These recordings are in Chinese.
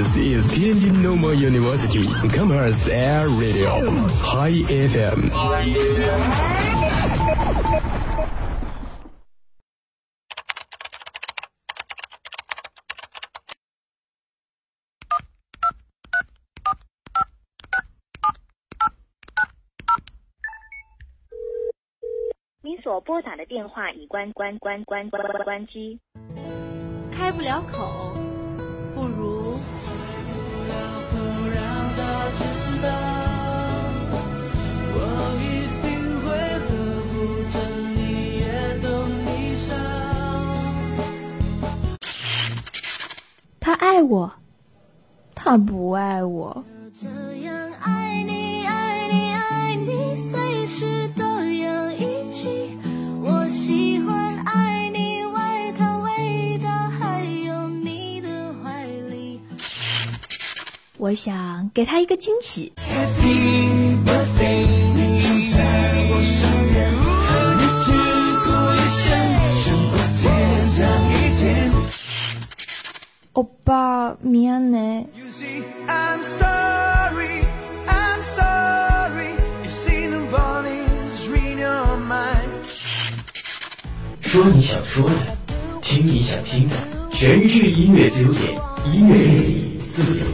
This is Tianjin Normal University Commerce Air Radio High FM。您所拨打的电话已关关关关关关机。开不了口，不如爱我，他不爱我。这样爱你，爱你，爱你，随时都要一起。我喜欢爱你，外套味道，还有你的怀里。我想给他一个惊喜。Happy birthday，你就在我身欧巴，미안해。 You see, I'm sorry, I'm sorry. You see the ball is read your mind. 说你想说的，听你想听的，全日音乐自由点，音乐给你自由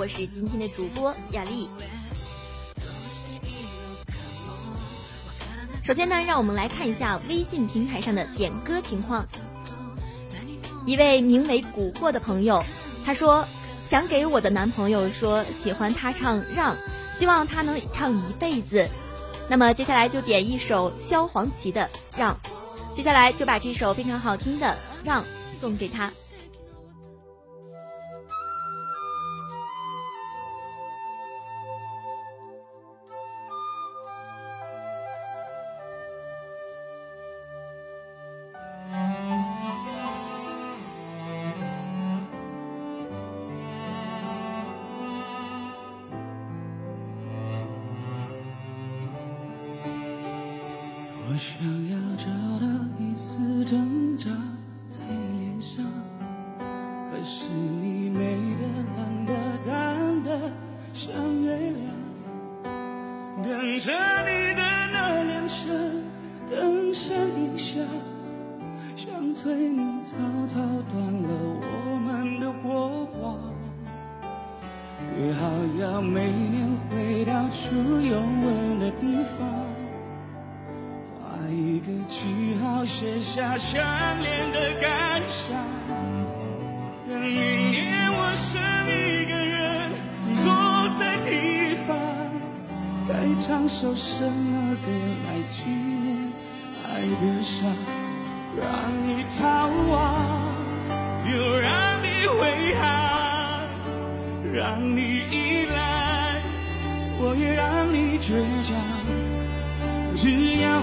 我是今天的主播雅丽。首先呢，让我们来看一下微信平台上的点歌情况。一位名为“蛊惑”的朋友，他说想给我的男朋友说喜欢他唱《让》，希望他能唱一辈子。那么接下来就点一首萧煌奇的《让》，接下来就把这首非常好听的《让》送给他。想要找到一丝挣扎在脸上，可是你美的、冷的、淡的像月亮。等着你的那辆车登上云霄，像催你草草断了我们的过往。约好要每年回到初拥吻的地方。一个记号，写下相恋的感想。等明年我剩一个人坐在地方，该唱首什么歌来纪念爱的伤？让你逃亡，又让你回航，让你依赖，我也让你倔强。只要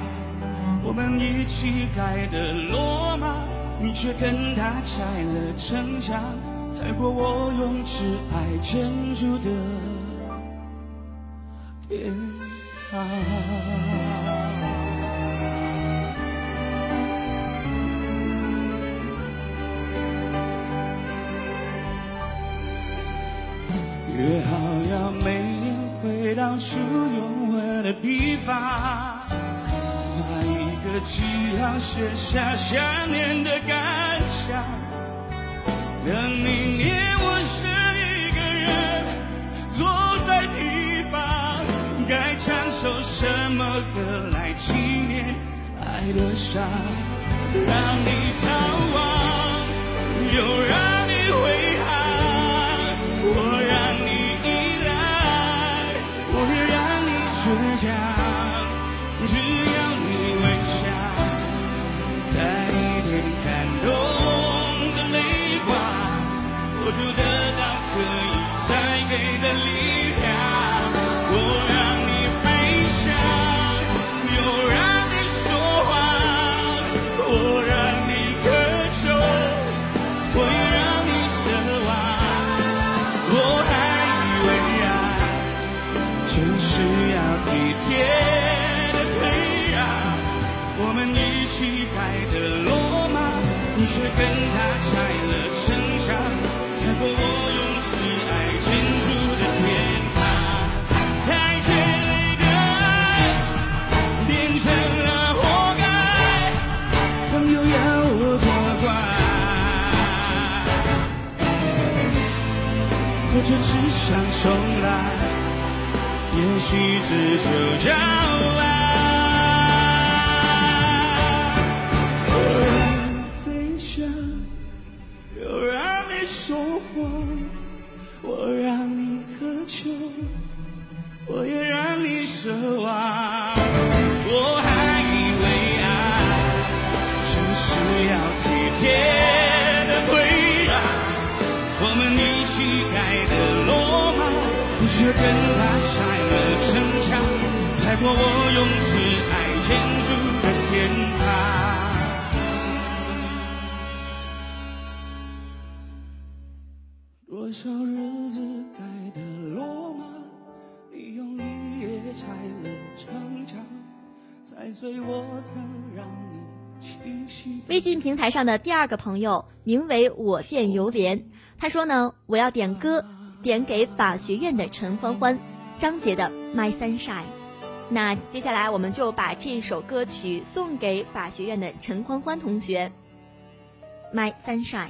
我们一起盖的罗马，你却跟他拆了城墙，踩过我用挚爱建筑的天堂。约好要每年回到初拥吻的地方，的记号，写下想念的感想。等明年我是一个人坐在地方，该唱首什么歌来纪念爱的伤？让你逃亡，又让我们一起盖的罗马，你却跟他拆了城墙，踩破我用挚爱建筑的天堂。太倔劣的爱变成了活该，朋友要我责怪。我就只想重来，也许这就叫你却跟他拆了城墙，踩过我用挚爱建筑的天堂。多少日子盖的罗马，你用力也拆了城墙，踩碎我曾让你栖息的微信平台上的第二个朋友名为我见犹怜，他说呢，我要点歌，点给法学院的陈欢欢，张杰的《My Sunshine》。那接下来我们就把这首歌曲送给法学院的陈欢欢同学，《My Sunshine》。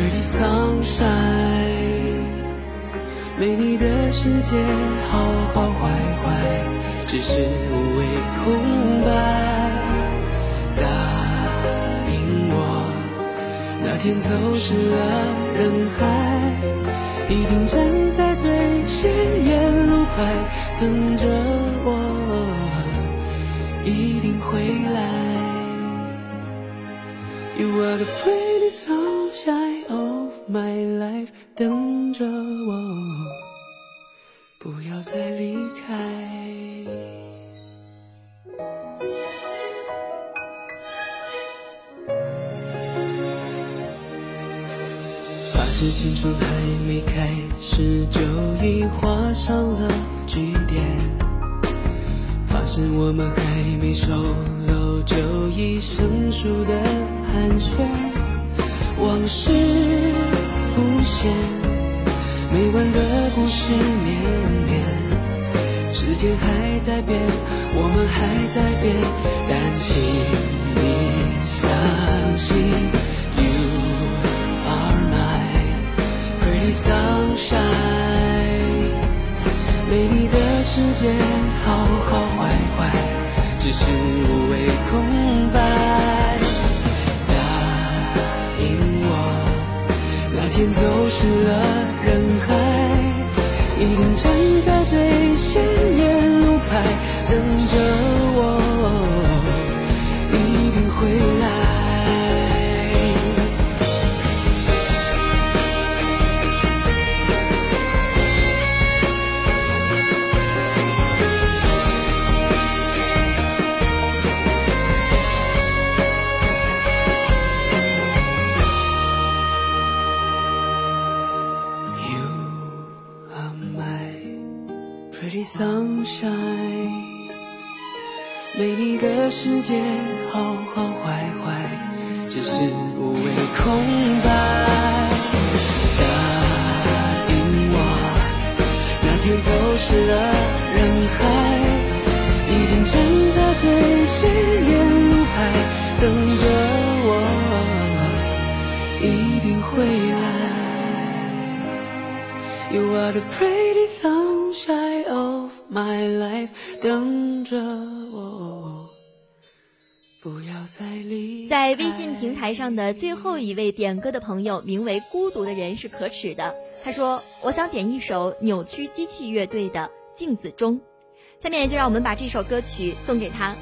pretty sunshine，没你的世界好好坏坏，只是无谓空白。答应我，那天走失了人海，一定站在最显眼路牌等着我，一定会来。You are the pretty sunshine. Shine of my life，等着我，不要再离开。发誓青春还没开始就已画上了句点。发誓我们还没熟络就已生疏的寒暄，往事浮现，每晚的故事绵绵，时间还在变，我们还在变，但请你相信，You are my pretty sunshine。没你的世界，好好坏坏，只是无谓空白。天走失了人海，一定站在最显眼路牌，等着界好好坏坏，只是无谓空白。答应我，那天走失了人海，一定站在最显眼路牌，等着我，一定会来。You are the pretty sunshine of my life，等着，在微信平台上的最后一位点歌的朋友，名为“孤独的人是可耻的”。他说：“我想点一首扭曲机器乐队的《镜子中》。”下面就让我们把这首歌曲送给他。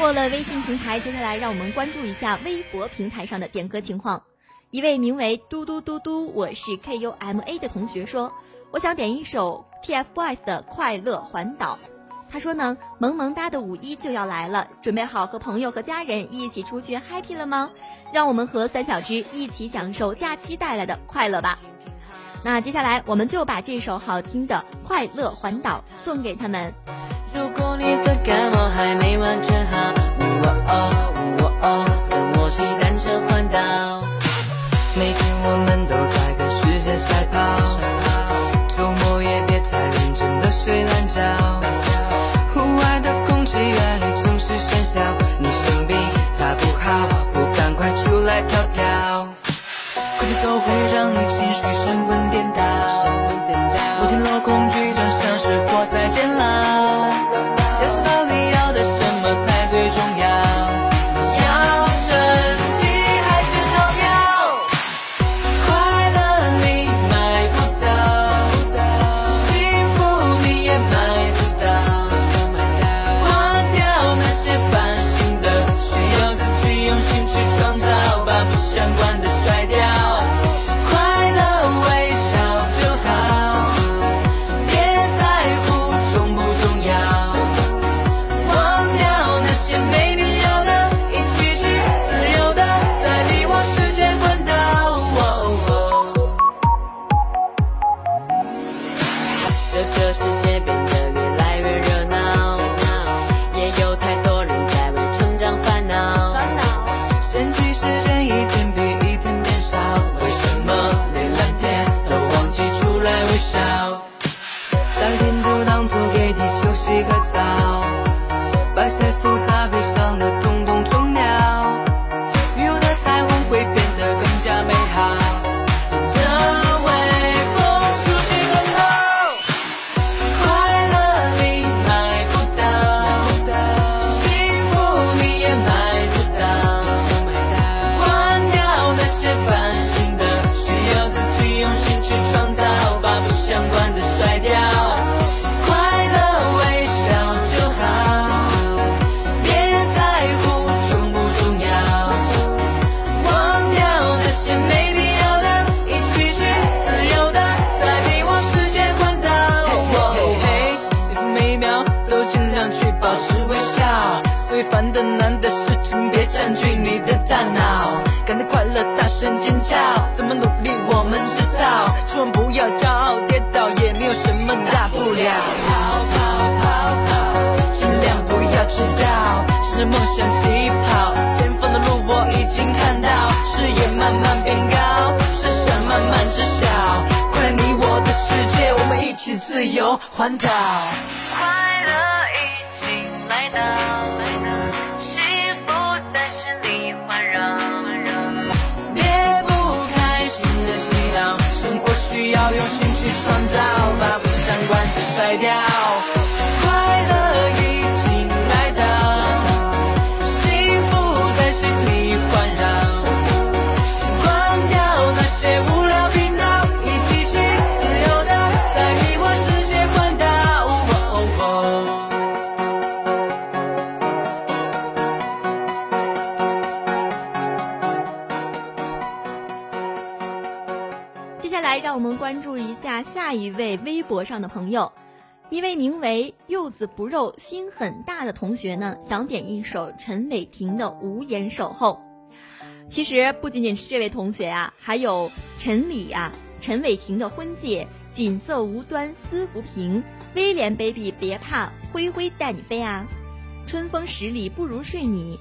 过了微信平台，接下来让我们关注一下微博平台上的点歌情况。一位名为嘟嘟嘟嘟，我是 K U M A 的同学说，我想点一首 TFBOYS 的《快乐环岛》。他说呢，萌萌哒的五一就要来了，准备好和朋友和家人一起出去 happy 了吗？让我们和三小只一起享受假期带来的快乐吧。那接下来我们就把这首好听的《快乐环岛》送给他们。如果你的感冒还没完全好，喔喔，跟，我骑单车环岛。每天我们都在跟时间赛跑，声尖叫，怎么努力我们知道，千万不要骄傲跌倒，也没有什么大不了。跑跑跑跑，尽量不要迟到，向着梦想起跑，前方的路我已经看到，视野慢慢变高，设想慢慢知晓，快乐你我的世界，我们一起自由环岛。快乐一甩掉。快乐已经来到，幸福在心里环绕。关掉那些无聊频道，一起去自由的在迷惘世界环岛。接下来，让我们关注一下下一位微博上的朋友，一位名为“柚子不肉心很大”的同学呢，想点一首陈伟霆的《无言守候》。其实不仅仅是这位同学啊，还有陈李啊、陈伟霆的婚戒、锦瑟无端思浮萍、威廉 baby 别怕，灰灰带你飞啊，春风十里不如睡你，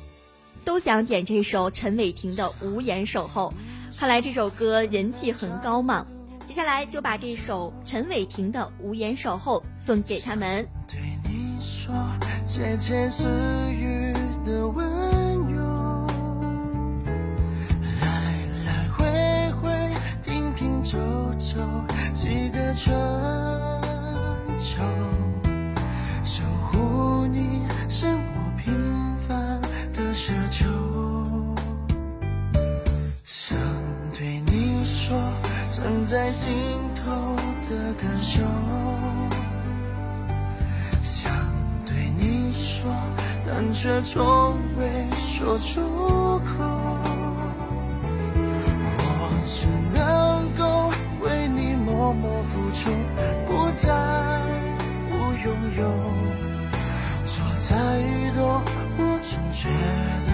都想点这首陈伟霆的《无言守候》。看来这首歌人气很高嘛。接下来就把这首陈伟霆的《无言守候》送给他们。对你说窃窃私语的温柔，来来回回，停停走走，几个春秋，在心头的感受。想对你说，但却从未说出口。我只能够为你默默付出，不在乎拥有。做再多，我总觉得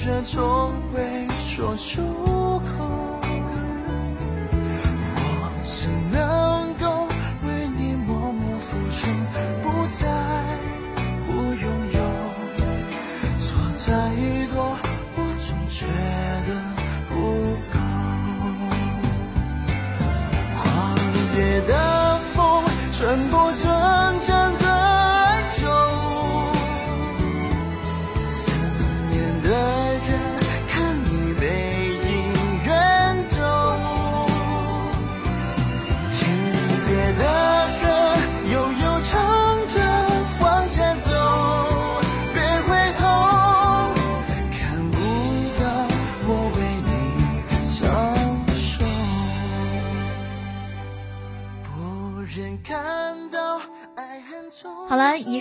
却从未说出口。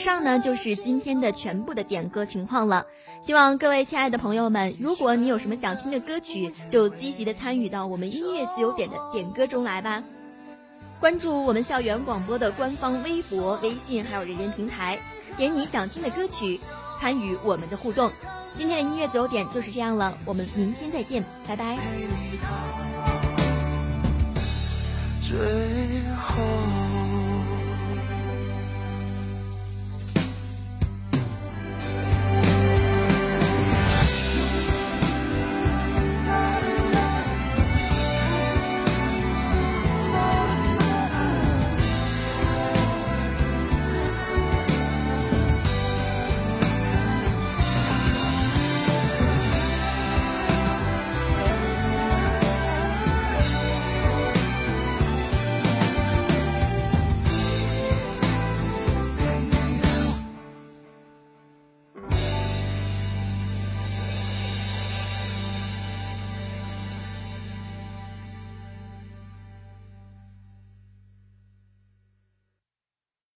上呢就是今天的全部的点歌情况了。希望各位亲爱的朋友们，如果你有什么想听的歌曲，就积极的参与到我们音乐自由点的点歌中来吧。关注我们校园广播的官方微博、微信还有人人平台，点你想听的歌曲，参与我们的互动。今天的音乐自由点就是这样了，我们明天再见，拜拜。最后。